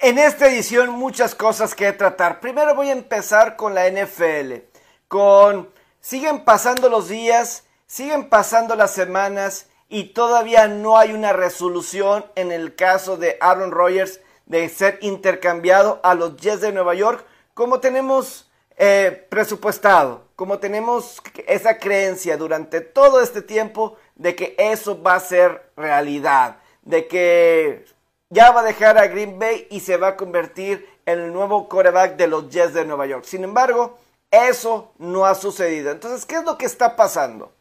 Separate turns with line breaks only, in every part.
En esta edición muchas cosas que tratar. Primero voy a empezar con la NFL. Con siguen pasando los días, siguen pasando las semanas y todavía no hay una resolución en el caso de Aaron Rodgers de ser intercambiado a los Jets de Nueva York, como tenemos eh, presupuestado, como tenemos esa creencia durante todo este tiempo de que eso va a ser realidad, de que ya va a dejar a Green Bay y se va a convertir en el nuevo quarterback de los Jets de Nueva York. Sin embargo, eso no ha sucedido. Entonces, ¿qué es lo que está pasando?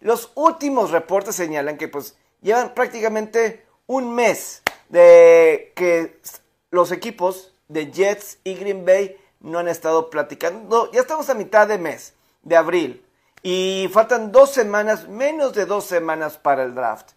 Los últimos reportes señalan que pues llevan prácticamente un mes de que los equipos de Jets y Green Bay no han estado platicando. Ya estamos a mitad de mes, de abril. Y faltan dos semanas, menos de dos semanas para el draft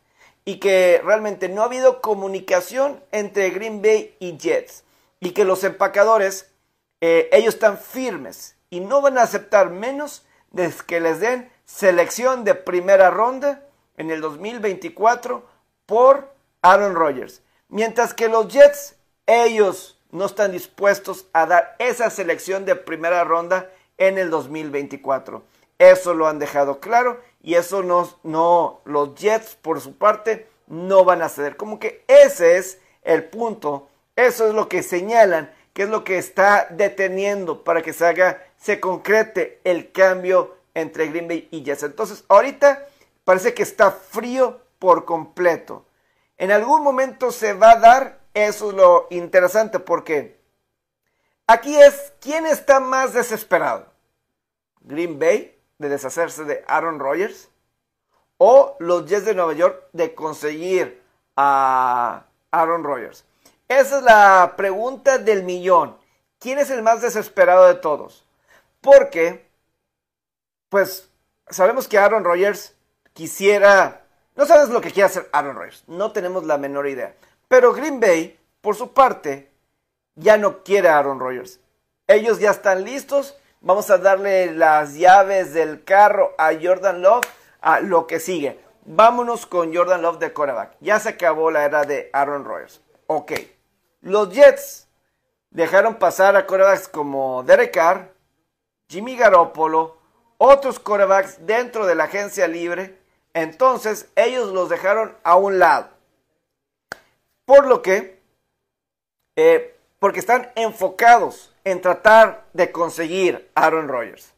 y que realmente no ha habido comunicación entre Green Bay y Jets y que los empacadores, eh, ellos están firmes y no van a aceptar menos de que les den selección de primera ronda en el 2024 por Aaron Rodgers. Mientras que los Jets, ellos no están dispuestos a dar esa selección de primera ronda en el 2024. Eso lo han dejado claro y eso no, no, los Jets por su parte no van a ceder. Como que ese es el punto, eso es lo que señalan, que es lo que está deteniendo para que se haga, se concrete el cambio entre Green Bay y Jets. Entonces, ahorita parece que está frío por completo. En algún momento se va a dar, eso es lo interesante, porque aquí es quién está más desesperado. Green Bay de deshacerse de Aaron Rodgers o los Jets de Nueva York de conseguir a Aaron Rodgers. Esa es la pregunta del millón. ¿Quién es el más desesperado de todos? Porque, pues, sabemos que Aaron Rodgers quisiera... No sabes lo que quiere hacer Aaron Rodgers. No tenemos la menor idea. Pero Green Bay, por su parte, ya no quiere a Aaron Rodgers. Ellos ya están listos Vamos a darle las llaves del carro a Jordan Love a lo que sigue. Vámonos con Jordan Love de quarterback. Ya se acabó la era de Aaron Rodgers. Ok. Los Jets dejaron pasar a quarterbacks como Derek Carr, Jimmy Garoppolo, otros quarterbacks dentro de la agencia libre. Entonces ellos los dejaron a un lado. Por lo que, eh, porque están enfocados en tratar de conseguir Aaron Rodgers.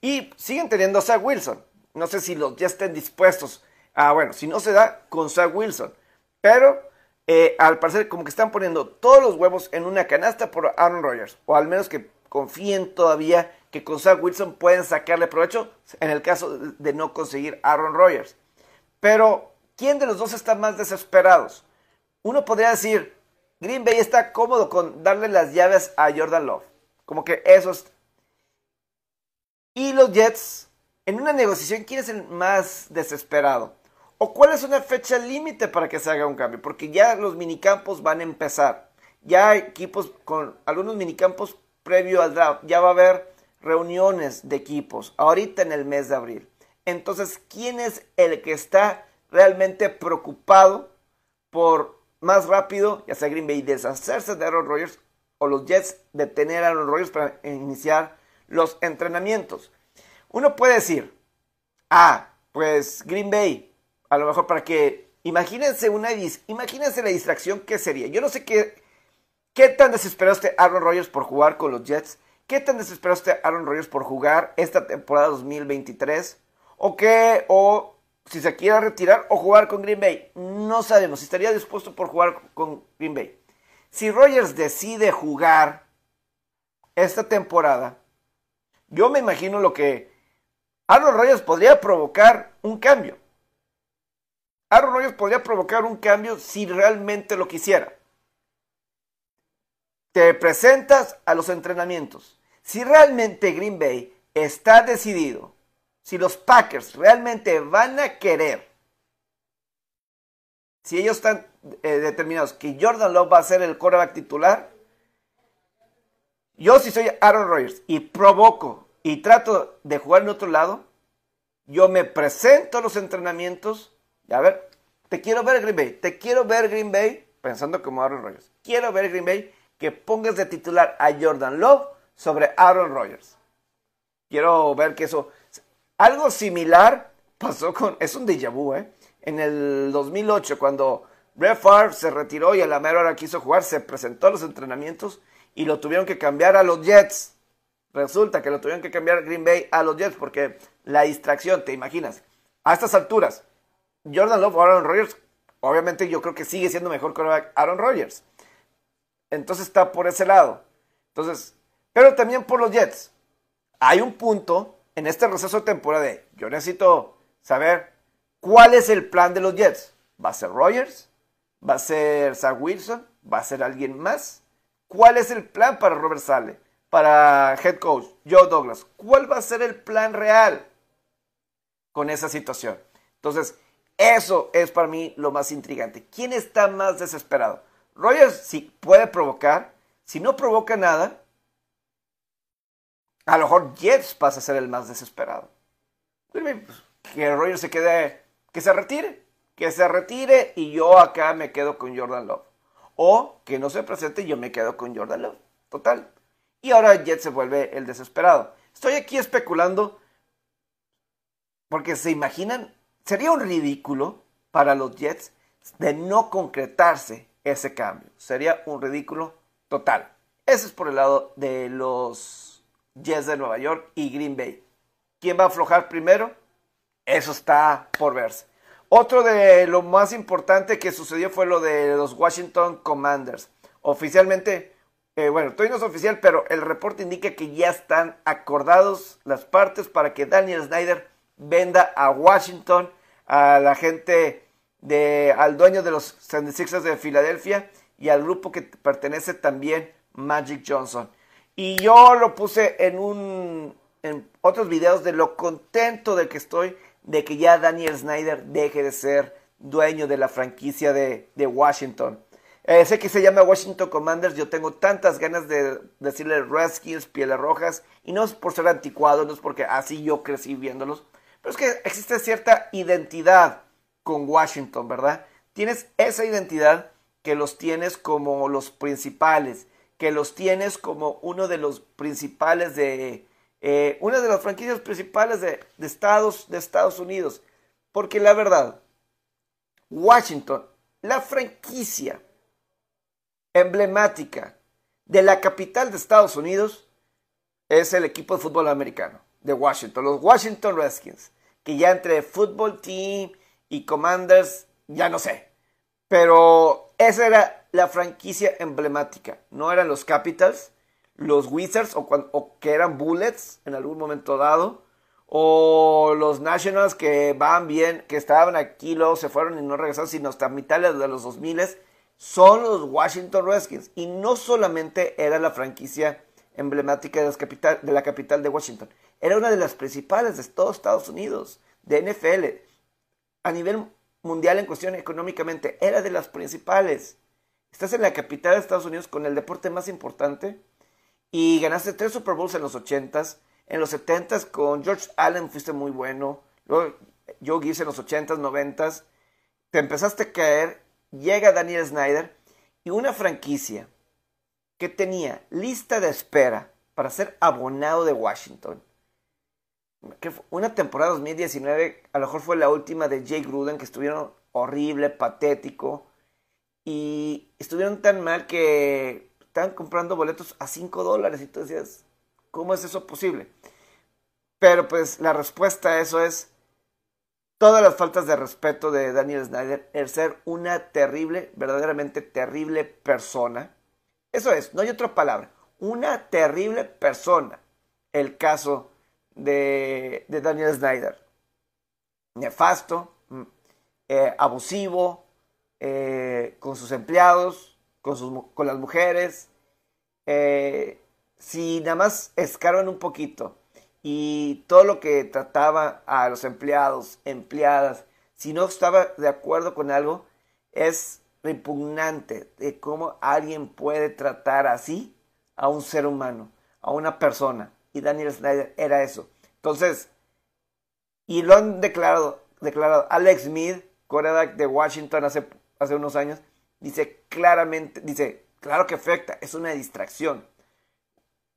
Y siguen teniendo a Zach Wilson. No sé si los ya estén dispuestos. a, bueno, si no se da, con Zach Wilson. Pero eh, al parecer como que están poniendo todos los huevos en una canasta por Aaron Rodgers. O al menos que confíen todavía que con Zach Wilson pueden sacarle provecho en el caso de no conseguir Aaron Rodgers. Pero, ¿quién de los dos está más desesperados? Uno podría decir, Green Bay está cómodo con darle las llaves a Jordan Love. Como que eso es... Y los Jets, en una negociación, ¿quién es el más desesperado? ¿O cuál es una fecha límite para que se haga un cambio? Porque ya los minicampos van a empezar. Ya hay equipos con algunos minicampos previo al draft. Ya va a haber reuniones de equipos ahorita en el mes de abril. Entonces, ¿quién es el que está realmente preocupado por más rápido, ya sea Green Bay, deshacerse de Aaron Rodgers o los Jets detener a Aaron Rodgers para iniciar los entrenamientos. Uno puede decir, ah, pues Green Bay, a lo mejor para que, imagínense una, imagínense la distracción que sería. Yo no sé qué, qué tan desesperado esté Aaron Rodgers por jugar con los Jets, qué tan desesperado esté Aaron Rodgers por jugar esta temporada 2023, o qué, o si se quiere retirar o jugar con Green Bay. No sabemos si estaría dispuesto por jugar con Green Bay. Si Rogers decide jugar esta temporada, yo me imagino lo que Aaron Rodgers podría provocar un cambio. Aaron Rodgers podría provocar un cambio si realmente lo quisiera. Te presentas a los entrenamientos. Si realmente Green Bay está decidido si los Packers realmente van a querer, si ellos están eh, determinados que Jordan Love va a ser el quarterback titular, yo si soy Aaron Rodgers y provoco y trato de jugar en otro lado, yo me presento a los entrenamientos y a ver, te quiero ver Green Bay, te quiero ver Green Bay pensando como Aaron Rodgers. Quiero ver Green Bay que pongas de titular a Jordan Love sobre Aaron Rodgers. Quiero ver que eso... Algo similar pasó con... Es un déjà vu, ¿eh? En el 2008, cuando Brett Favre se retiró y a la mera hora quiso jugar, se presentó a los entrenamientos y lo tuvieron que cambiar a los Jets. Resulta que lo tuvieron que cambiar Green Bay a los Jets porque la distracción, te imaginas, a estas alturas, Jordan Love o Aaron Rodgers, obviamente yo creo que sigue siendo mejor que Aaron Rodgers. Entonces está por ese lado. Entonces, pero también por los Jets. Hay un punto en este receso de temporada yo necesito saber cuál es el plan de los Jets. ¿Va a ser Rodgers? ¿Va a ser Zach Wilson? ¿Va a ser alguien más? ¿Cuál es el plan para Robert Sale? Para head coach Joe Douglas. ¿Cuál va a ser el plan real con esa situación? Entonces, eso es para mí lo más intrigante. ¿Quién está más desesperado? Rogers sí puede provocar. Si no provoca nada, a lo mejor Jets pasa a ser el más desesperado. Que Rogers se quede, que se retire, que se retire y yo acá me quedo con Jordan Love. O que no se presente y yo me quedo con Jordan Love. Total. Y ahora Jets se vuelve el desesperado. Estoy aquí especulando porque se imaginan, sería un ridículo para los Jets de no concretarse ese cambio. Sería un ridículo total. Ese es por el lado de los Jets de Nueva York y Green Bay. ¿Quién va a aflojar primero? Eso está por verse. Otro de lo más importante que sucedió fue lo de los Washington Commanders. Oficialmente, eh, bueno, todavía no es oficial, pero el reporte indica que ya están acordados las partes para que Daniel Snyder venda a Washington a la gente de, al dueño de los 76ers de Filadelfia y al grupo que pertenece también Magic Johnson. Y yo lo puse en un en otros videos de lo contento de que estoy de que ya Daniel Snyder deje de ser dueño de la franquicia de, Washington. Eh, sé que se llama Washington Commanders, yo tengo tantas ganas de decirle Redskins, Pieles Rojas, y no es por ser anticuado, no es porque así yo crecí viéndolos, pero es que existe cierta identidad con Washington, ¿verdad? Tienes esa identidad que los tienes como los principales, que los tienes como uno de los principales de, eh, una de las franquicias principales de, Estados, de Estados Unidos. Porque la verdad, Washington, la franquicia emblemática de la capital de Estados Unidos, es el equipo de fútbol americano de Washington, los Washington Redskins, que ya entre fútbol team y Commanders, ya no sé. Pero esa era la franquicia emblemática. No eran los Capitals, los Wizards o, que eran Bullets en algún momento dado. O los Nationals que van bien, que estaban aquí, luego se fueron y no regresaron, sino hasta mitad de los 2000 son los Washington Redskins. Y no solamente era la franquicia emblemática de, capital, de la capital de Washington, era una de las principales de todos Estados Unidos, de NFL a nivel mundial en cuestión económicamente, era de las principales. Estás en la capital de Estados Unidos con el deporte más importante y ganaste tres Super Bowls en los 80s. En los 70s con George Allen fuiste muy bueno. Luego Joe Gibbs en los 80s, 90s. Te empezaste a caer. Llega Daniel Snyder y una franquicia que tenía lista de espera para ser abonado de Washington que una temporada 2019 a lo mejor fue la última de Jake Gruden, que estuvieron horrible, patético, y estuvieron tan mal que estaban comprando boletos a 5 dólares y tú decías, ¿cómo es eso posible? Pero pues la respuesta a eso es todas las faltas de respeto de Daniel Snyder, el ser una terrible, verdaderamente terrible persona. Eso es, no hay otra palabra, una terrible persona. El caso de, Daniel Snyder. Nefasto, mm, eh, abusivo, eh, con sus empleados, con, sus, con las mujeres. Eh, si nada más escarban un poquito y todo lo que trataba a los empleados, empleadas, si no estaba de acuerdo con algo, es repugnante de cómo alguien puede tratar así a un ser humano, a una persona y Daniel Snyder era eso. Entonces, y lo han declarado, declarado Alex Smith, quarterback de Washington hace, hace unos años, dice claramente, dice, claro que afecta, es una distracción.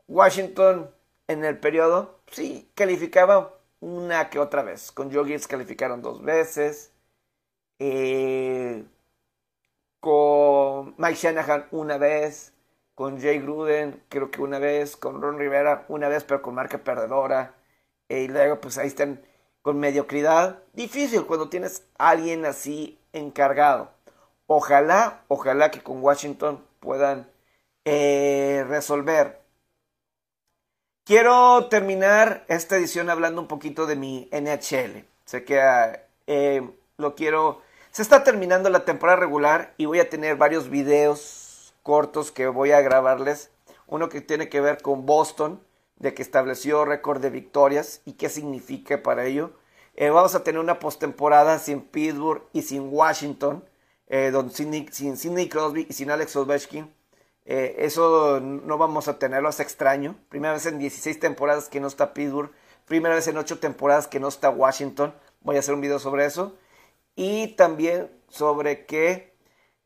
Washington en el periodo, sí, calificaba una que otra vez. Con Joe calificaron dos veces. Eh, con Mike Shanahan una vez. Con Jay Gruden creo que una vez. Con Ron Rivera una vez, pero con marca perdedora. Eh, y luego pues ahí están con mediocridad. Difícil cuando tienes a alguien así encargado. Ojalá, ojalá que con Washington puedan eh, resolver Quiero terminar esta edición hablando un poquito de mi NHL. Sé que eh, lo quiero... Se está terminando la temporada regular y voy a tener varios videos cortos que voy a grabarles. Uno que tiene que ver con Boston, de que estableció récord de victorias y qué significa para ello. Eh, vamos a tener una postemporada sin Pittsburgh y sin Washington, eh, sin Sidney Crosby y sin Alex Ovechkin. Eh, eso no vamos a tenerlo, es extraño. Primera vez en 16 temporadas que no está Pittsburgh. Primera vez en 8 temporadas que no está Washington. Voy a hacer un video sobre eso. Y también sobre que,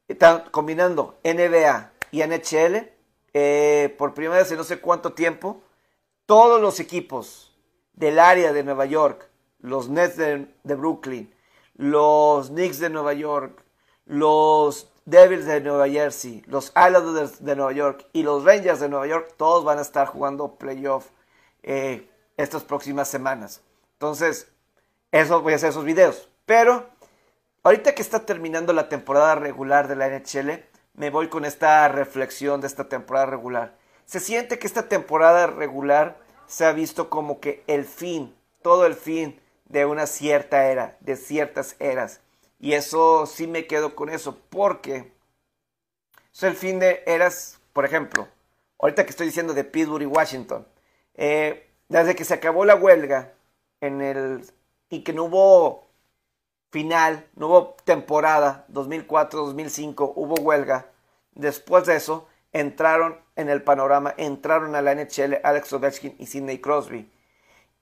están combinando NBA y NHL, eh, por primera vez en no sé cuánto tiempo, todos los equipos del área de Nueva York, los Nets de Brooklyn, los Knicks de Nueva York, los Devils de Nueva Jersey, los Islanders de Nueva York y los Rangers de Nueva York, todos van a estar jugando playoff eh, estas próximas semanas. Entonces, eso voy a hacer esos videos. Pero, ahorita que está terminando la temporada regular de la NHL, me voy con esta reflexión de esta temporada regular. Se siente que esta temporada regular se ha visto como que el fin, todo el fin de una cierta era, de ciertas eras. Y eso sí me quedo con eso, porque es el fin de eras, por ejemplo, ahorita que estoy diciendo de Pittsburgh y Washington, eh, desde que se acabó la huelga en el, y que no hubo final, no hubo temporada 2004-2005, hubo huelga, después de eso entraron en el panorama, entraron a la NHL Alex Ovechkin y Sidney Crosby.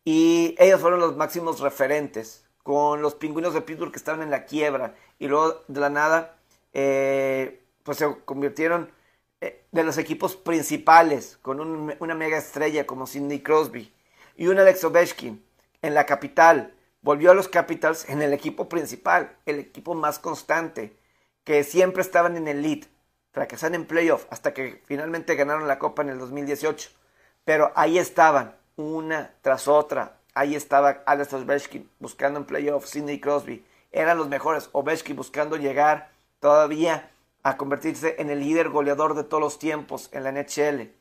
Y ellos fueron los máximos referentes con los pingüinos de Pittsburgh que estaban en la quiebra. Y luego de la nada eh, pues se convirtieron eh, de los equipos principales con una mega estrella como Sidney Crosby y un Alex Ovechkin en la capital. Volvió a los Capitals en el equipo principal el equipo más constante que siempre estaban en el lead fracasaron en playoff hasta que finalmente ganaron la copa en el 2018 pero ahí estaban una tras otra Ahí estaba Alex Ovechkin buscando en playoffs, Sidney Crosby. Eran los mejores. Ovechkin buscando llegar todavía a convertirse en el líder goleador de todos los tiempos en la NHL.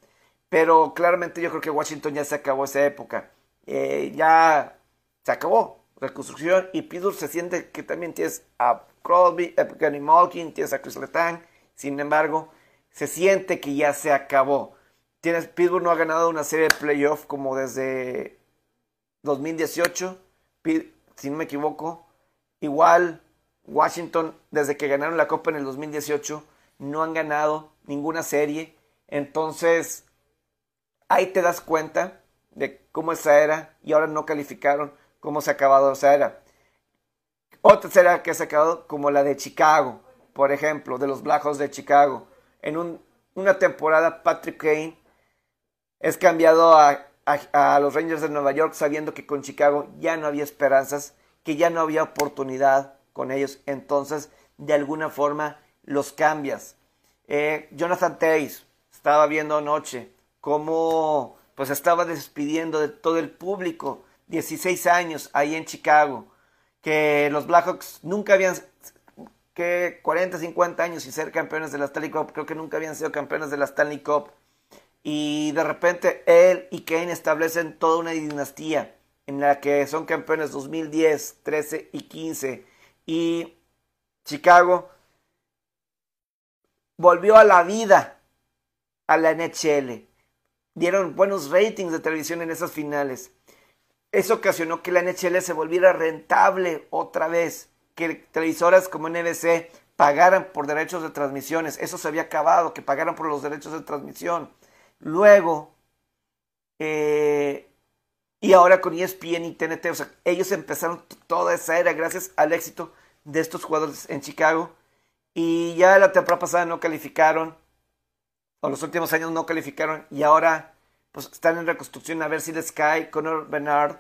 Pero claramente yo creo que Washington ya se acabó esa época. Eh, ya se acabó reconstrucción y Pittsburgh se siente que también tienes a Crosby, a Kenny Malkin, tienes a Chris Letang. Sin embargo, se siente que ya se acabó. Tienes, Pittsburgh no ha ganado una serie de playoffs como desde 2018, si no me equivoco. Igual Washington, desde que ganaron la Copa en el 2018, no han ganado ninguna serie. Entonces, ahí te das cuenta de cómo esa era y ahora no calificaron, cómo se ha acabado esa era. Otra serie que se ha acabado como la de Chicago, por ejemplo, de los Blackhawks de Chicago. En una temporada, Patrick Kane es cambiado a a, los Rangers de Nueva York sabiendo que con Chicago ya no había esperanzas, que ya no había oportunidad con ellos. Entonces, de alguna forma, los cambias. Eh, Jonathan Tays estaba viendo anoche cómo pues estaba despidiendo de todo el público, 16 años ahí en Chicago, que los Blackhawks nunca habían que 40, 50 años y ser campeones de la Stanley Cup, creo que nunca habían sido campeones de la Stanley Cup y de repente él y Kane establecen toda una dinastía en la que son campeones 2010, 13 y 15 y Chicago volvió a la vida a la NHL. Dieron buenos ratings de televisión en esas finales. Eso ocasionó que la NHL se volviera rentable otra vez, que televisoras como NBC pagaran por derechos de transmisiones. Eso se había acabado, que pagaran por los derechos de transmisión. Luego, eh, y ahora con ESPN y TNT, o sea, ellos empezaron toda esa era gracias al éxito de estos jugadores en Chicago. y ya la temporada pasada no calificaron, o los últimos años no calificaron, y ahora pues están en reconstrucción a ver si les cae Conor Bernard,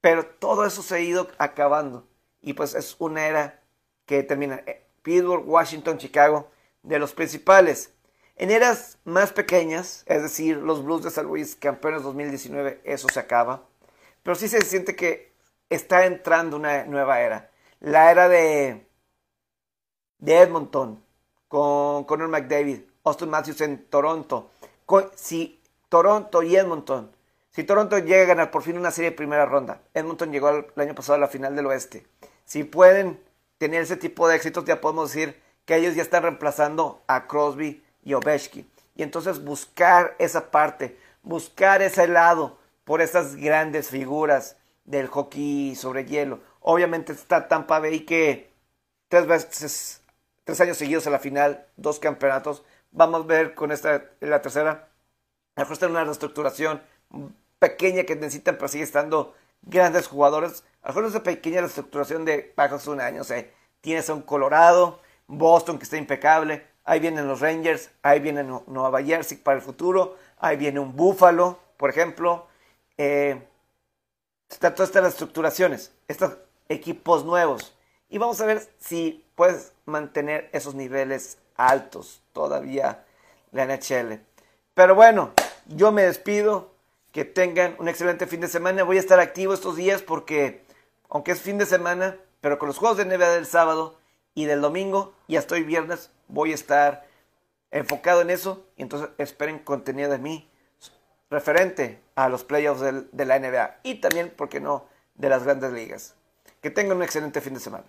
pero todo eso se ha ido acabando, y pues es una era que termina. Eh, Pittsburgh, Washington, Chicago, de los principales. En eras más pequeñas, es decir, los Blues de San Luis, campeones 2019, eso se acaba. Pero sí se siente que está entrando una nueva era. La era de, Edmonton, con Conor McDavid, Austin Matthews en Toronto. si Toronto y Edmonton, si Toronto llega a ganar por fin una serie de primera ronda, Edmonton llegó el año pasado a la final del oeste. Si pueden tener ese tipo de éxitos, ya podemos decir que ellos ya están reemplazando a Crosby y Ovechkin. Y entonces buscar esa parte, buscar ese lado por esas grandes figuras del hockey sobre hielo. Obviamente está Tampa Bay que tres veces, tres años seguidos a la final, dos campeonatos. Vamos a ver con esta, la tercera. A está una reestructuración pequeña que necesitan, pero sigue estando grandes jugadores. A lo mejor es una pequeña reestructuración de bajos un año. O sea, tienes a un Colorado, Boston que está impecable, ahí vienen los Rangers, ahí viene Nueva Jersey para el futuro, ahí viene un Buffalo, por ejemplo. Eh, está todas estas reestructuraciones, estos equipos nuevos. Y vamos a ver si puedes mantener esos niveles altos todavía la NHL. Pero bueno, yo me despido. Que tengan un excelente fin de semana. Voy a estar activo estos días porque, aunque es fin de semana, pero con los juegos de NBA del sábado y del domingo y hasta hoy viernes voy a estar enfocado en eso y entonces esperen contenido de mí referente a los playoffs de la NBA y también, ¿por qué no?, de las grandes ligas. Que tengan un excelente fin de semana.